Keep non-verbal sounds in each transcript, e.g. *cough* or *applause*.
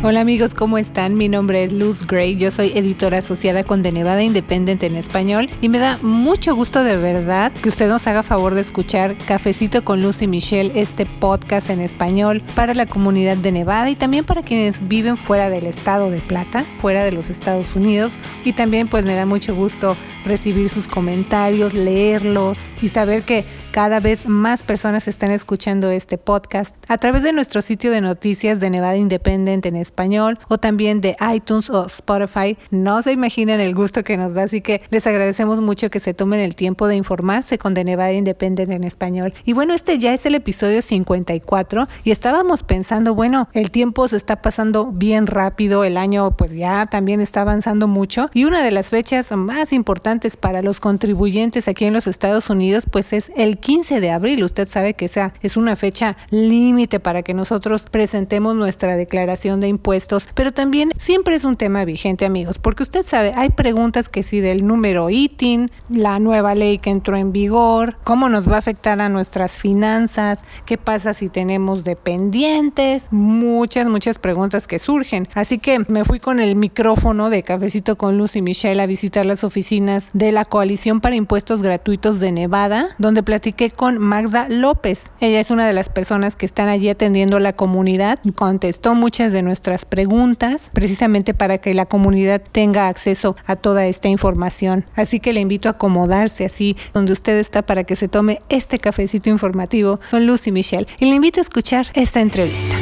Hola amigos, ¿cómo están? Mi nombre es Luz Gray, yo soy editora asociada con The Nevada Independent en español y me da mucho gusto de verdad que usted nos haga favor de escuchar Cafecito con Luz y Michelle, este podcast en español para la comunidad de Nevada y también para quienes viven fuera del estado de Plata, fuera de los Estados Unidos y también pues me da mucho gusto recibir sus comentarios, leerlos y saber que cada vez más personas están escuchando este podcast a través de nuestro sitio de noticias de Nevada Independent en español o también de iTunes o Spotify. No se imaginan el gusto que nos da, así que les agradecemos mucho que se tomen el tiempo de informarse con The Nevada Independent en español. Y bueno, este ya es el episodio 54 y estábamos pensando, bueno, el tiempo se está pasando bien rápido, el año pues ya también está avanzando mucho y una de las fechas más importantes para los contribuyentes aquí en los Estados Unidos pues es el 15 de abril. Usted sabe que esa es una fecha límite para que nosotros presentemos nuestra declaración de impuestos, pero también siempre es un tema vigente, amigos, porque usted sabe, hay preguntas que si del número ITIN, la nueva ley que entró en vigor, cómo nos va a afectar a nuestras finanzas, qué pasa si tenemos dependientes, muchas, muchas preguntas que surgen. Así que me fui con el micrófono de Cafecito con Luz y Michelle a visitar las oficinas de la Coalición para Impuestos Gratuitos de Nevada, donde platiqué con Magda López. Ella es una de las personas que están allí atendiendo la comunidad contestó muchas de nuestras preguntas, precisamente para que la comunidad tenga acceso a toda esta información. Así que le invito a acomodarse así donde usted está para que se tome este cafecito informativo con Lucy Michelle y le invito a escuchar esta entrevista.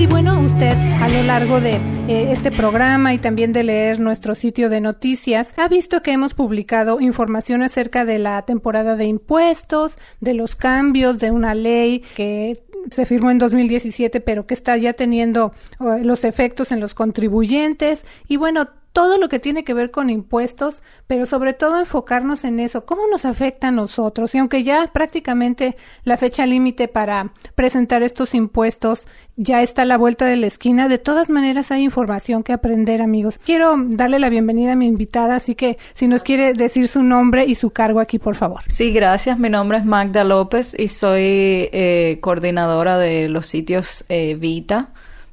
Y bueno, usted a lo largo de eh, este programa y también de leer nuestro sitio de noticias, ha visto que hemos publicado información acerca de la temporada de impuestos, de los cambios de una ley que se firmó en 2017, pero que está ya teniendo eh, los efectos en los contribuyentes. Y bueno, todo lo que tiene que ver con impuestos, pero sobre todo enfocarnos en eso, cómo nos afecta a nosotros. Y aunque ya prácticamente la fecha límite para presentar estos impuestos ya está a la vuelta de la esquina, de todas maneras hay información que aprender, amigos. Quiero darle la bienvenida a mi invitada, así que si nos quiere decir su nombre y su cargo aquí, por favor. Sí, gracias. Mi nombre es Magda López y soy eh, coordinadora de los sitios eh, Vita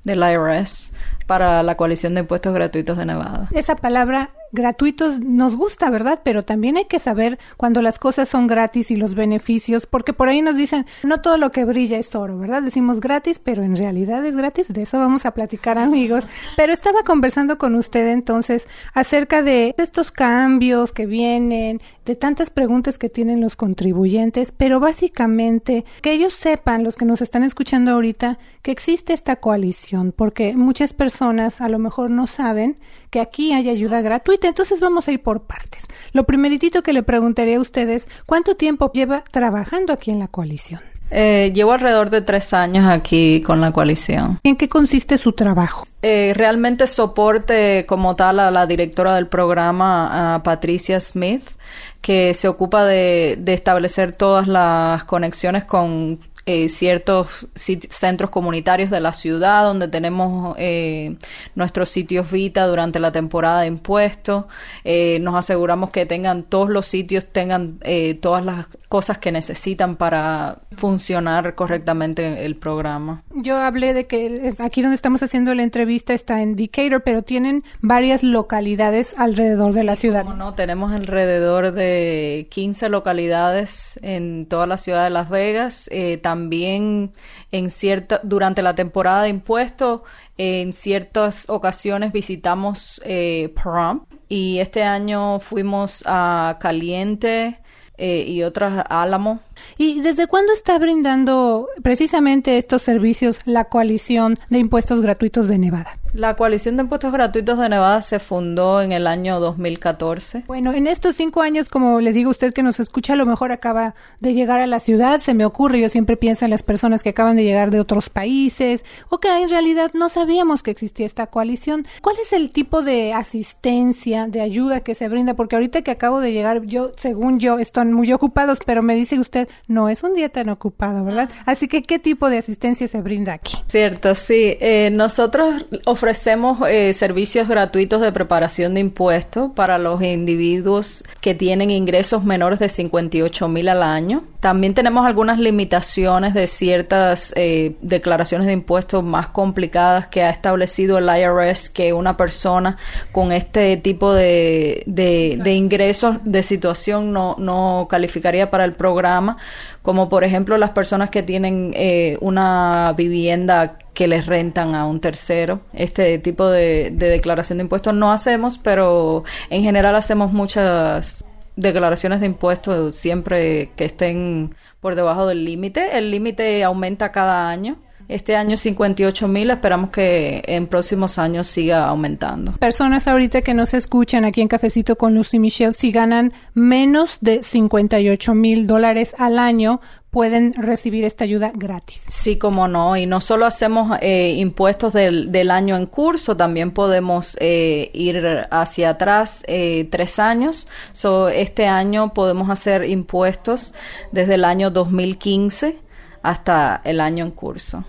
del IRS para la coalición de impuestos gratuitos de Nevada. Esa palabra gratuitos nos gusta, ¿verdad? Pero también hay que saber cuando las cosas son gratis y los beneficios, porque por ahí nos dicen, no todo lo que brilla es oro, ¿verdad? Decimos gratis, pero en realidad es gratis, de eso vamos a platicar amigos. Pero estaba conversando con usted entonces acerca de estos cambios que vienen, de tantas preguntas que tienen los contribuyentes, pero básicamente que ellos sepan, los que nos están escuchando ahorita, que existe esta coalición, porque muchas personas a lo mejor no saben que aquí hay ayuda gratuita. Entonces vamos a ir por partes. Lo primeritito que le preguntaría a ustedes, ¿cuánto tiempo lleva trabajando aquí en la coalición? Eh, llevo alrededor de tres años aquí con la coalición. ¿En qué consiste su trabajo? Eh, realmente soporte como tal a la directora del programa, a Patricia Smith, que se ocupa de, de establecer todas las conexiones con eh, ciertos centros comunitarios de la ciudad donde tenemos eh, nuestros sitios Vita durante la temporada de impuestos. Eh, nos aseguramos que tengan todos los sitios, tengan todas las cosas que necesitan para funcionar correctamente el programa. Yo hablé de que aquí donde estamos haciendo la entrevista está en Decatur, pero tienen varias localidades alrededor de la ciudad. no, tenemos alrededor de 15 localidades en toda la ciudad de Las Vegas. también también en cierta, durante la temporada de impuestos, en ciertas ocasiones visitamos eh, Prom y este año fuimos a Caliente eh, y otras Álamo ¿Y desde cuándo está brindando precisamente estos servicios la coalición de impuestos gratuitos de Nevada? La coalición de impuestos gratuitos de Nevada se fundó en el año 2014. Bueno, en estos cinco años, como le digo a usted que nos escucha, a lo mejor acaba de llegar a la ciudad, se me ocurre, yo siempre pienso en las personas que acaban de llegar de otros países o que en realidad no sabíamos que existía esta coalición. ¿Cuál es el tipo de asistencia, de ayuda que se brinda? Porque ahorita que acabo de llegar, yo, según yo, están muy ocupados, pero me dice usted no es un día tan ocupado, ¿verdad? Así que, ¿qué tipo de asistencia se brinda aquí? Cierto, sí. Eh, nosotros ofrecemos eh, servicios gratuitos de preparación de impuestos para los individuos que tienen ingresos menores de 58 mil al año. También tenemos algunas limitaciones de ciertas eh, declaraciones de impuestos más complicadas que ha establecido el IRS que una persona con este tipo de, de, ingresos de situación no, no calificaría para el programa, como por ejemplo las personas que tienen eh, una vivienda que les rentan a un tercero. Este tipo de, declaración de impuestos no hacemos, pero en general hacemos muchas declaraciones de impuestos siempre que estén por debajo del límite. El límite aumenta cada año este año 58 mil, esperamos que en próximos años siga aumentando. Personas ahorita que nos escuchan aquí en Cafecito con Lucy Michelle, si ganan menos de 58 mil dólares al año, pueden recibir esta ayuda gratis. Sí, como no. Y no solo hacemos eh, impuestos del, del, año en curso, también podemos eh, ir hacia atrás eh, tres años. So, este año podemos hacer impuestos desde el año 2015 hasta el año en curso.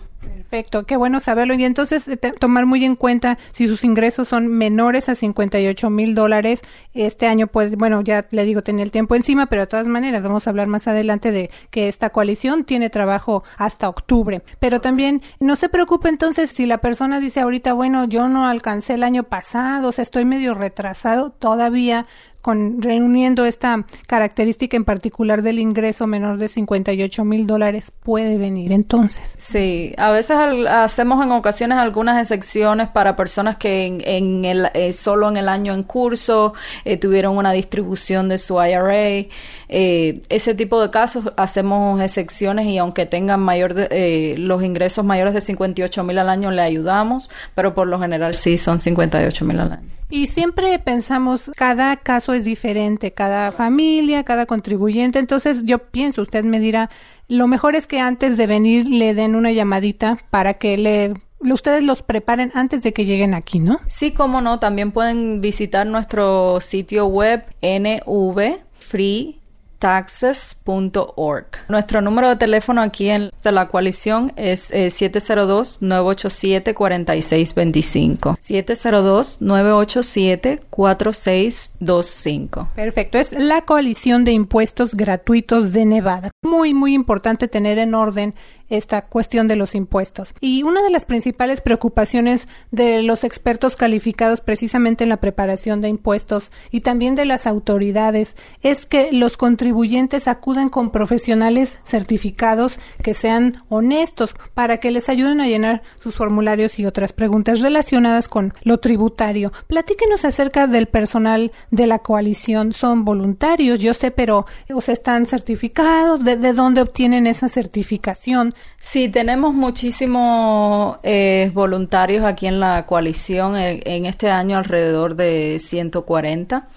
Perfecto, qué bueno saberlo. Y entonces eh, tomar muy en cuenta si sus ingresos son menores a 58 mil dólares. Este año, pues, bueno, ya le digo, tenía el tiempo encima, pero de todas maneras vamos a hablar más adelante de que esta coalición tiene trabajo hasta octubre. Pero también no se preocupe entonces si la persona dice ahorita, bueno, yo no alcancé el año pasado, o sea, estoy medio retrasado, todavía con reuniendo esta característica en particular del ingreso menor de 58 mil dólares puede venir entonces. Sí, a veces hacemos en ocasiones algunas excepciones para personas que en, el, eh, solo en el año en curso eh, tuvieron una distribución de su IRA. Eh, ese tipo de casos hacemos excepciones y aunque tengan mayor los ingresos mayores de 58 mil al año le ayudamos, pero por lo general sí son 58 mil al año. Y siempre pensamos, cada caso es diferente, cada familia, cada contribuyente. Entonces yo pienso, usted me dirá, lo mejor es que antes de venir le den una llamadita para que le ustedes los preparen antes de que lleguen aquí, ¿no? Sí, cómo no, también pueden visitar nuestro sitio web nvfree taxes.org. Nuestro número de teléfono aquí en de la coalición es 702-987-4625. Eh, 702-987-4625. Perfecto. Es la coalición de impuestos gratuitos de Nevada. Muy, muy importante tener en orden esta cuestión de los impuestos. Y una de las principales preocupaciones de los expertos calificados precisamente en la preparación de impuestos y también de las autoridades es que los contribuyentes acudan con profesionales certificados que sean honestos para que les ayuden a llenar sus formularios y otras preguntas relacionadas con lo tributario. Platíquenos acerca del personal de la coalición. Son voluntarios, yo sé, pero o están certificados. ¿De, de dónde obtienen esa certificación? Sí, tenemos muchísimos eh, voluntarios aquí en la coalición. En, este año alrededor de 140.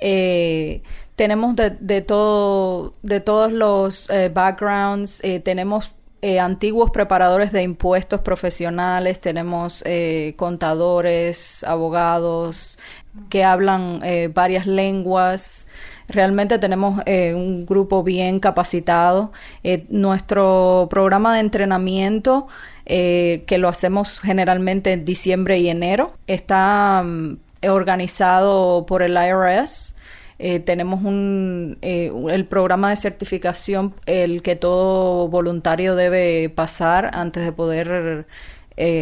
Eh, tenemos de, todo, de todos los eh, backgrounds. tenemos antiguos preparadores de impuestos profesionales. Tenemos contadores, abogados que hablan varias lenguas. Realmente tenemos eh, un grupo bien capacitado. Eh, nuestro programa de entrenamiento, eh, que lo hacemos generalmente en diciembre y enero, está mm, organizado por el IRS. Tenemos un, el programa de certificación, el que todo voluntario debe pasar antes de poder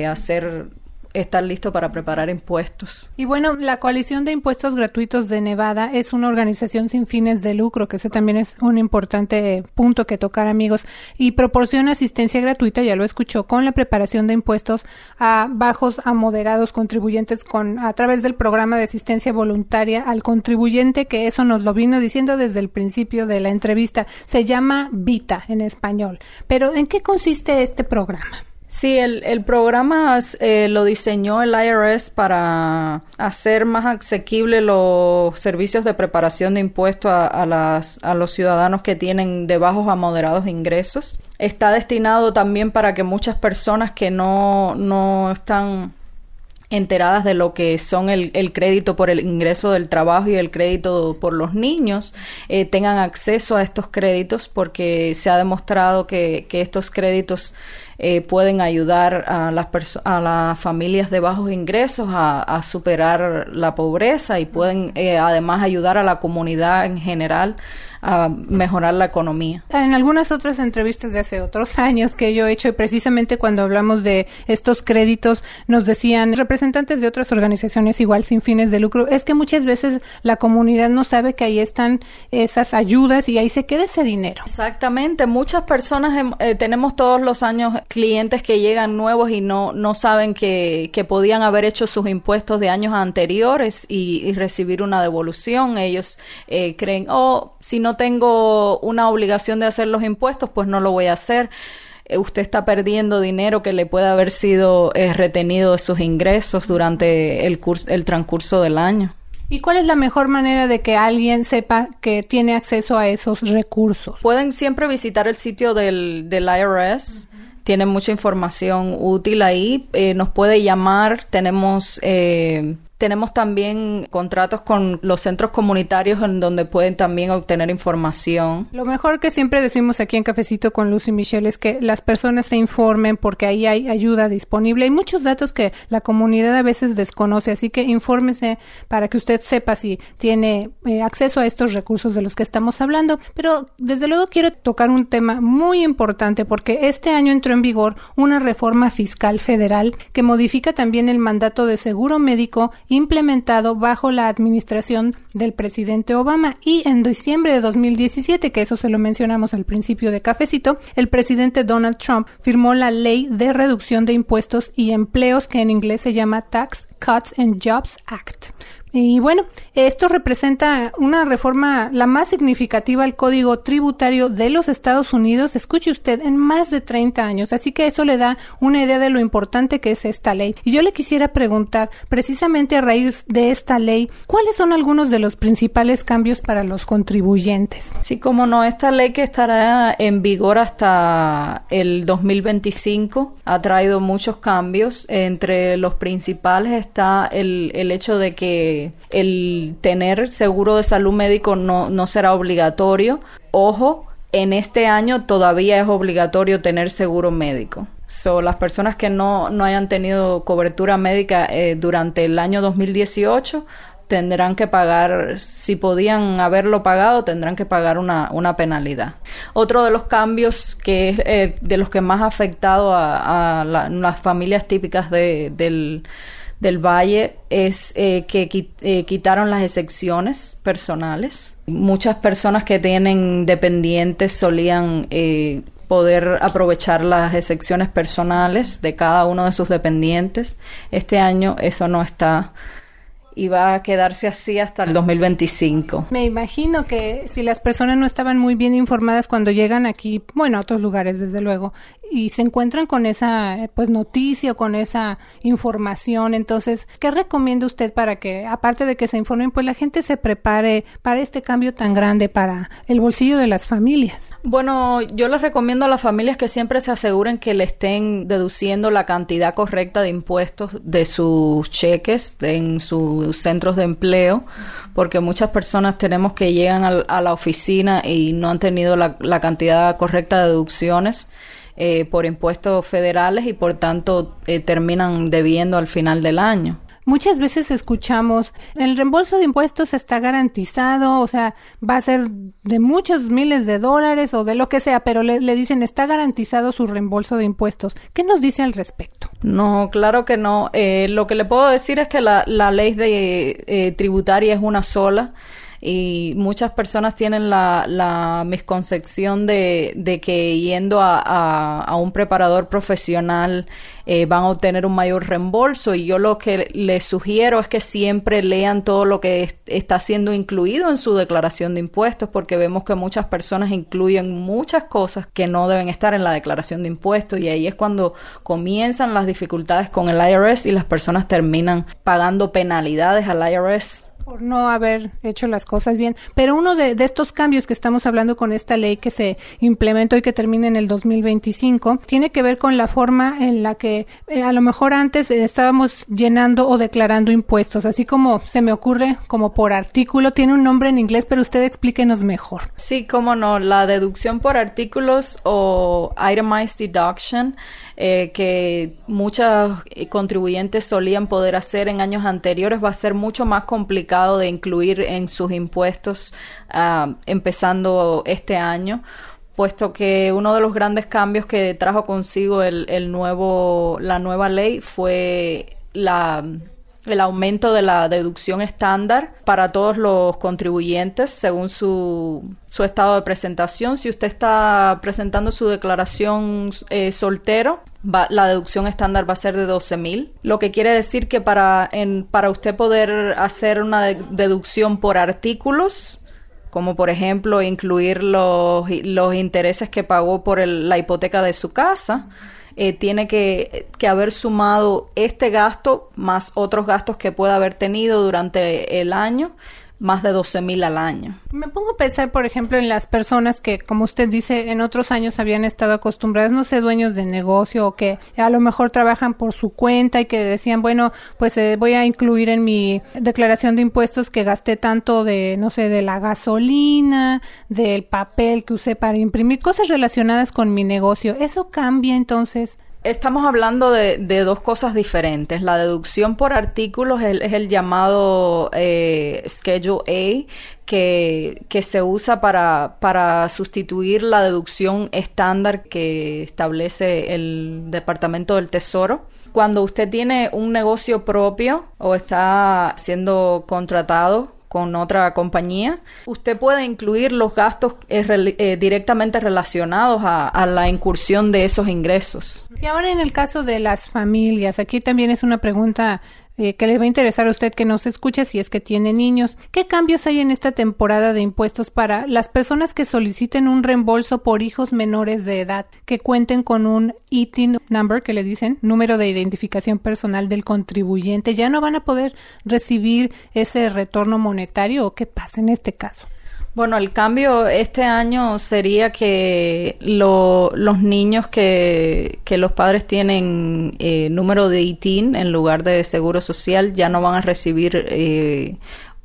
hacer estar listo para preparar impuestos. Y bueno, la Coalición de Impuestos Gratuitos de Nevada es una organización sin fines de lucro, que ese también es un importante punto que tocar, amigos, y proporciona asistencia gratuita, ya lo escuchó, con la preparación de impuestos a bajos a moderados contribuyentes con a través del programa de asistencia voluntaria al contribuyente, que eso nos lo vino diciendo desde el principio de la entrevista. Se llama Vita en español. Pero ¿en qué consiste este programa? Sí, el, el programa eh, lo diseñó el IRS para hacer más asequible los servicios de preparación de impuestos a, las, a los ciudadanos que tienen de bajos a moderados ingresos. Está destinado también para que muchas personas que no, no están enteradas de lo que son el, el, crédito por el ingreso del trabajo y el crédito por los niños eh, tengan acceso a estos créditos porque se ha demostrado que, que estos créditos eh, pueden ayudar a las, a las familias de bajos ingresos a, superar la pobreza y pueden eh, además ayudar a la comunidad en general a mejorar la economía. En algunas otras entrevistas de hace otros *laughs* años que yo he hecho, y precisamente cuando hablamos de estos créditos, nos decían representantes de otras organizaciones igual sin fines de lucro, es que muchas veces la comunidad no sabe que ahí están esas ayudas y ahí se queda ese dinero. Exactamente, muchas personas eh, tenemos todos los años clientes que llegan nuevos y no, no saben que, que podían haber hecho sus impuestos de años anteriores y, recibir una devolución. Ellos eh, creen, oh, si no tengo una obligación de hacer los impuestos, pues no lo voy a hacer. Eh, usted está perdiendo dinero que le puede haber sido eh, retenido de sus ingresos durante el, curso, el transcurso del año. ¿Y cuál es la mejor manera de que alguien sepa que tiene acceso a esos recursos? Pueden siempre visitar el sitio del, del IRS. Tienen mucha información útil ahí. Eh, nos puede llamar. Tenemos eh, tenemos también contratos con los centros comunitarios en donde pueden también obtener información. Lo mejor que siempre decimos aquí en Cafecito con Luz y Michelle es que las personas se informen porque ahí hay ayuda disponible. Hay muchos datos que la comunidad a veces desconoce, así que infórmese para que usted sepa si tiene eh, acceso a estos recursos de los que estamos hablando. Pero desde luego quiero tocar un tema muy importante porque este año entró en vigor una reforma fiscal federal que modifica también el mandato de seguro médico implementado bajo la administración del presidente Obama y en diciembre de 2017, que eso se lo mencionamos al principio de Cafecito, el presidente Donald Trump firmó la ley de reducción de impuestos y empleos que en inglés se llama Tax Cuts and Jobs Act. Y bueno, esto representa una reforma la más significativa al código tributario de los Estados Unidos, escuche usted, en más de 30 años. Así que eso le da una idea de lo importante que es esta ley. Y yo le quisiera preguntar, precisamente a raíz de esta ley, ¿cuáles son algunos de los principales cambios para los contribuyentes? Sí, como no, esta ley que estará en vigor hasta el 2025 ha traído muchos cambios. Entre los principales está el, el hecho de que el tener seguro de salud médico no, no será obligatorio. Ojo, en este año todavía es obligatorio tener seguro médico. So, las personas que no, no hayan tenido cobertura médica eh, durante el año 2018 tendrán que pagar, si podían haberlo pagado, tendrán que pagar una, una penalidad. Otro de los cambios que es eh, de los que más ha afectado a, las familias típicas de, del del Valle es eh, que eh, quitaron las excepciones personales. Muchas personas que tienen dependientes solían eh, poder aprovechar las excepciones personales de cada uno de sus dependientes. Este año eso no está y va a quedarse así hasta el 2025. Me imagino que si las personas no estaban muy bien informadas cuando llegan aquí, bueno, a otros lugares desde luego, y se encuentran con esa pues noticia o con esa información, entonces, ¿qué recomienda usted para que aparte de que se informen, pues la gente se prepare para este cambio tan grande para el bolsillo de las familias? Bueno, yo les recomiendo a las familias que siempre se aseguren que le estén deduciendo la cantidad correcta de impuestos de sus cheques en su centros de empleo, porque muchas personas tenemos que llegan a, la oficina y no han tenido la, cantidad correcta de deducciones. Eh, por impuestos federales y por tanto eh, terminan debiendo al final del año. Muchas veces escuchamos, el reembolso de impuestos está garantizado, o sea, va a ser de muchos miles de dólares o de lo que sea, pero le, dicen está garantizado su reembolso de impuestos. ¿Qué nos dice al respecto? No, claro que no. Eh, lo que le puedo decir es que la, la ley de eh, tributaria es una sola y muchas personas tienen la, la misconcepción de, de que yendo a, a, un preparador profesional eh, van a obtener un mayor reembolso. Y yo lo que les sugiero es que siempre lean todo lo que está siendo incluido en su declaración de impuestos porque vemos que muchas personas incluyen muchas cosas que no deben estar en la declaración de impuestos. Y ahí es cuando comienzan las dificultades con el IRS y las personas terminan pagando penalidades al IRS por no haber hecho las cosas bien. Pero uno de, estos cambios que estamos hablando con esta ley que se implementó y que termina en el 2025 tiene que ver con la forma en la que eh, a lo mejor antes eh, estábamos llenando o declarando impuestos, así como se me ocurre como por artículo, tiene un nombre en inglés, pero usted explíquenos mejor. Sí, cómo no, la deducción por artículos o itemized deduction eh, que muchos contribuyentes solían poder hacer en años anteriores va a ser mucho más complicado de incluir en sus impuestos ah, empezando este año puesto que uno de los grandes cambios que trajo consigo el, el nuevo, la nueva ley fue la el aumento de la deducción estándar para todos los contribuyentes según su, su estado de presentación. Si usted está presentando su declaración eh, soltero, la deducción estándar va a ser de 12 mil, lo que quiere decir que para, en, para usted poder hacer una deducción por artículos, como por ejemplo incluir los, los intereses que pagó por la hipoteca de su casa, eh, tiene que, que, haber sumado este gasto más otros gastos que pueda haber tenido durante el año más de 12 mil al año. Me pongo a pensar, por ejemplo, en las personas que, como usted dice, en otros años habían estado acostumbradas, no sé, dueños de negocio o que a lo mejor trabajan por su cuenta y que decían, bueno, pues eh, voy a incluir en mi declaración de impuestos que gasté tanto de, no sé, de la gasolina, del papel que usé para imprimir, cosas relacionadas con mi negocio. ¿Eso cambia entonces? Estamos hablando de, dos cosas diferentes. La deducción por artículos es el, llamado eh, Schedule A, que, que se usa para, para sustituir la deducción estándar que establece el Departamento del Tesoro. Cuando usted tiene un negocio propio o está siendo contratado con otra compañía, usted puede incluir los gastos eh, eh, directamente relacionados a, la incursión de esos ingresos. Y ahora en el caso de las familias, aquí también es una pregunta eh, que le va a interesar a usted que nos escuche si es que tiene niños. ¿Qué cambios hay en esta temporada de impuestos para las personas que soliciten un reembolso por hijos menores de edad que cuenten con un ITIN number que le dicen número de identificación personal del contribuyente? ¿Ya no van a poder recibir ese retorno monetario o qué pasa en este caso? Bueno, el cambio este año sería que los niños que, que, los padres tienen eh, número de ITIN en lugar de seguro social ya no van a recibir eh,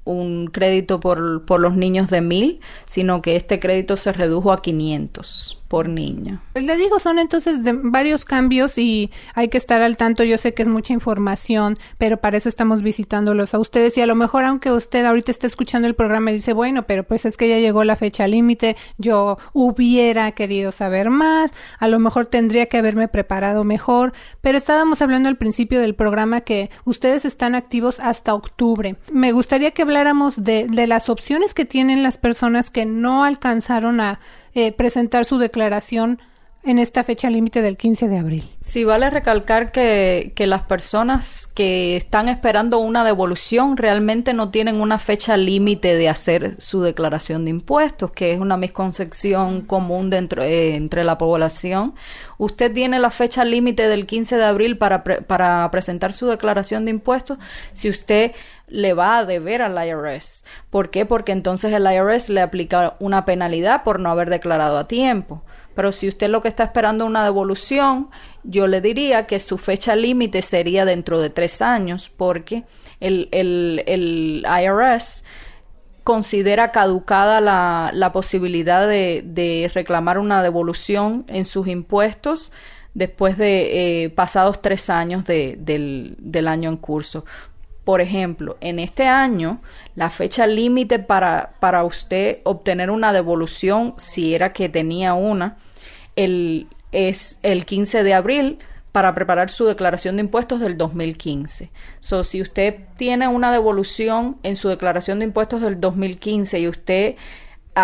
un crédito por, por los niños de mil, sino que este crédito se redujo a 500 por niño. Pues le digo, son entonces de varios cambios y hay que estar al tanto. Yo sé que es mucha información, pero para eso estamos visitándolos a ustedes y a lo mejor aunque usted ahorita esté escuchando el programa y dice, bueno, pero pues es que ya llegó la fecha límite, yo hubiera querido saber más, a lo mejor tendría que haberme preparado mejor, pero estábamos hablando al principio del programa que ustedes están activos hasta octubre. Me gustaría que habláramos de, de las opciones que tienen las personas que no alcanzaron a eh, presentar su declaración en esta fecha límite del 15 de abril. Sí, vale recalcar que, que, las personas que están esperando una devolución realmente no tienen una fecha límite de hacer su declaración de impuestos, que es una misconcepción común dentro, eh, entre la población. Usted tiene la fecha límite del 15 de abril para, para presentar su declaración de impuestos si usted le va a deber al IRS. ¿Por qué? Porque entonces el IRS le aplica una penalidad por no haber declarado a tiempo. Pero si usted lo que está esperando es una devolución, yo le diría que su fecha límite sería dentro de tres años, porque el, el, el IRS considera caducada la, la posibilidad de, de, reclamar una devolución en sus impuestos después de eh, pasados tres años de, del, del año en curso. Por ejemplo, en este año, la fecha límite para, para usted obtener una devolución, si era que tenía una, el, es el 15 de abril para preparar su declaración de impuestos del 2015. So, si usted tiene una devolución en su declaración de impuestos del 2015 y usted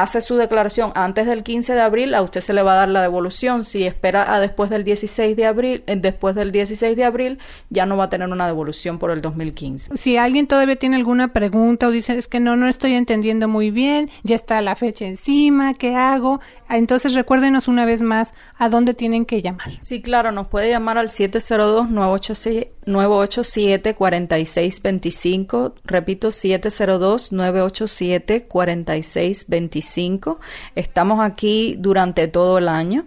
hace su declaración antes del 15 de abril, a usted se le va a dar la devolución. Si espera a después del 16 de abril, eh, después del 16 de abril, ya no va a tener una devolución por el 2015. Si alguien todavía tiene alguna pregunta o dice es que no, no estoy entendiendo muy bien, ya está la fecha encima, ¿qué hago? Entonces recuérdenos una vez más a dónde tienen que llamar. Sí, claro, nos puede llamar al 702 986 987-4625. Repito, 702-987-4625. Estamos aquí durante todo el año.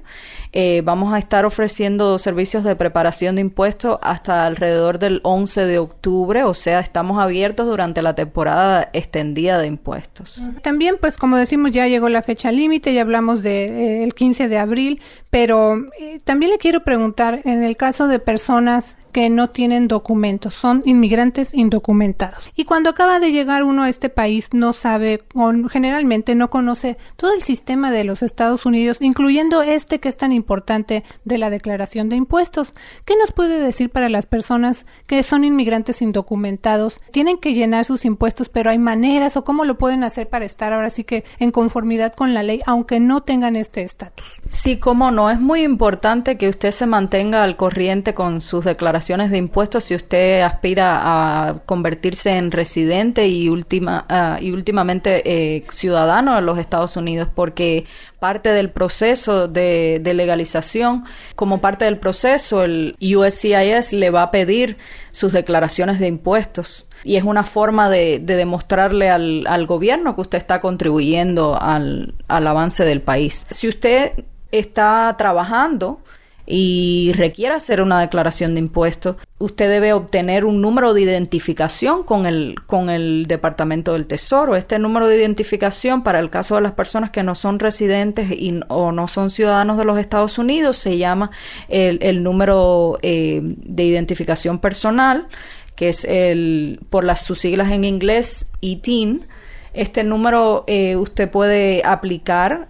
Eh, vamos a estar ofreciendo servicios de preparación de impuestos hasta alrededor del 11 de octubre, o sea, estamos abiertos durante la temporada extendida de impuestos. También, pues como decimos, ya llegó la fecha límite, ya hablamos del de, 15 de abril, pero eh, también le quiero preguntar, en el caso de personas que no tienen documentos, son inmigrantes indocumentados. Y cuando acaba de llegar uno a este país no sabe o generalmente no conoce todo el sistema de los Estados Unidos, incluyendo este que es tan importante de la declaración de impuestos. ¿Qué nos puede decir para las personas que son inmigrantes indocumentados? Tienen que llenar sus impuestos, pero hay maneras o cómo lo pueden hacer para estar ahora sí que en conformidad con la ley, aunque no tengan este estatus. Sí, cómo no. Es muy importante que usted se mantenga al corriente con sus declaraciones de impuestos si usted aspira a convertirse en residente y, última, uh, y últimamente eh, ciudadano de los Estados Unidos, porque parte del proceso de, de, legalización, como parte del proceso, el USCIS le va a pedir sus declaraciones de impuestos y es una forma de, de demostrarle al, al, gobierno que usted está contribuyendo al, al avance del país. Si usted está trabajando, y requiere hacer una declaración de impuestos, usted debe obtener un número de identificación con el, con el Departamento del Tesoro. Este número de identificación, para el caso de las personas que no son residentes y, o no son ciudadanos de los Estados Unidos, se llama el, el número eh, de identificación personal, que es el, por las sus siglas en inglés, ITIN. Este número eh, usted puede aplicar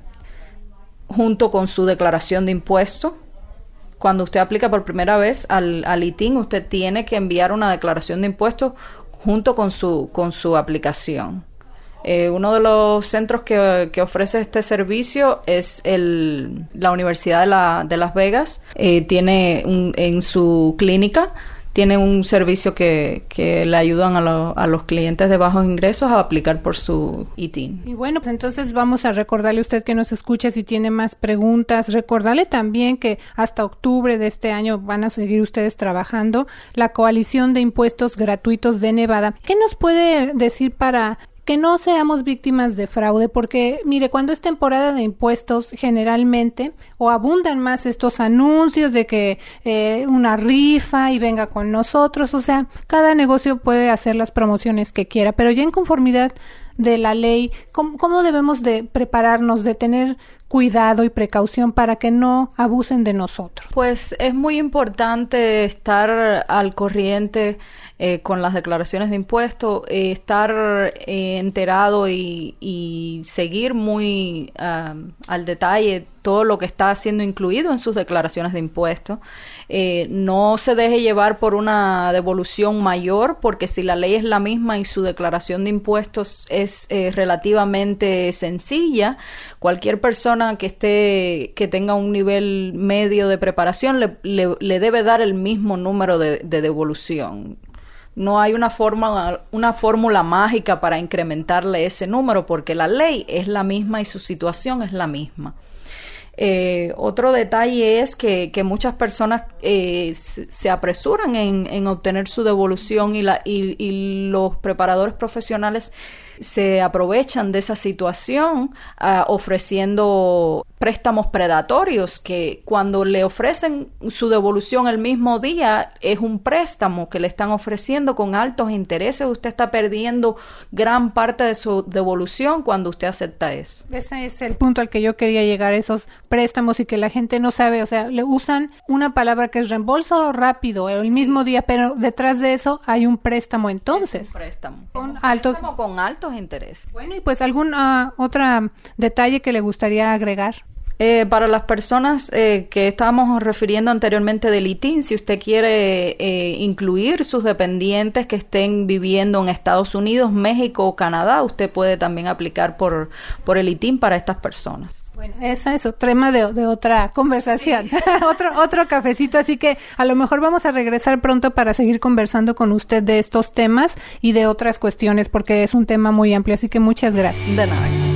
junto con su declaración de impuestos cuando usted aplica por primera vez al, al ITIN, usted tiene que enviar una declaración de impuestos junto con su, con su aplicación. Eh, uno de los centros que, que, ofrece este servicio es el, la Universidad de, la, de Las Vegas. Eh, tiene un, en su clínica tiene un servicio que, que le ayudan a, a, los clientes de bajos ingresos a aplicar por su ITIN. Y bueno, pues entonces vamos a recordarle a usted que nos escucha si tiene más preguntas. Recordarle también que hasta octubre de este año van a seguir ustedes trabajando la coalición de impuestos gratuitos de Nevada. ¿Qué nos puede decir para que no seamos víctimas de fraude, porque mire, cuando es temporada de impuestos, generalmente o abundan más estos anuncios de que eh, una rifa y venga con nosotros, o sea, cada negocio puede hacer las promociones que quiera, pero ya en conformidad de la ley, ¿cómo, cómo debemos de prepararnos, de tener cuidado y precaución para que no abusen de nosotros? Pues es muy importante estar al corriente eh, con las declaraciones de impuestos, eh, estar eh, enterado y, y, seguir muy um, al detalle todo lo que está siendo incluido en sus declaraciones de impuestos. Eh, no se deje llevar por una devolución mayor, porque si la ley es la misma y su declaración de impuestos es eh, relativamente sencilla, cualquier persona que esté, que tenga un nivel medio de preparación le, debe dar el mismo número de, de devolución. No hay una forma, una fórmula mágica para incrementarle ese número porque la ley es la misma y su situación es la misma. Eh, otro detalle es que, que muchas personas eh, se, apresuran en, en, obtener su devolución y, la, y, y los preparadores profesionales se aprovechan de esa situación uh, ofreciendo préstamos predatorios que cuando le ofrecen su devolución el mismo día es un préstamo que le están ofreciendo con altos intereses. Usted está perdiendo gran parte de su devolución cuando usted acepta eso. Ese es el punto al que yo quería llegar, esos préstamos y que la gente no sabe, o sea, le usan una palabra que es reembolso rápido el mismo día, pero detrás de eso hay un préstamo entonces. Es un préstamo. Con altos, préstamo con altos intereses. Bueno, y pues algún uh, otro detalle que le gustaría agregar. Eh, para las personas eh, que estábamos refiriendo anteriormente del ITIN, si usted quiere eh, incluir sus dependientes que estén viviendo en Estados Unidos, México o Canadá, usted puede también aplicar por, por el ITIN para estas personas. Bueno, esa es otro tema de, de otra conversación, sí. *laughs* otro, otro cafecito, así que a lo mejor vamos a regresar pronto para seguir conversando con usted de estos temas y de otras cuestiones, porque es un tema muy amplio, así que muchas gracias. De nada.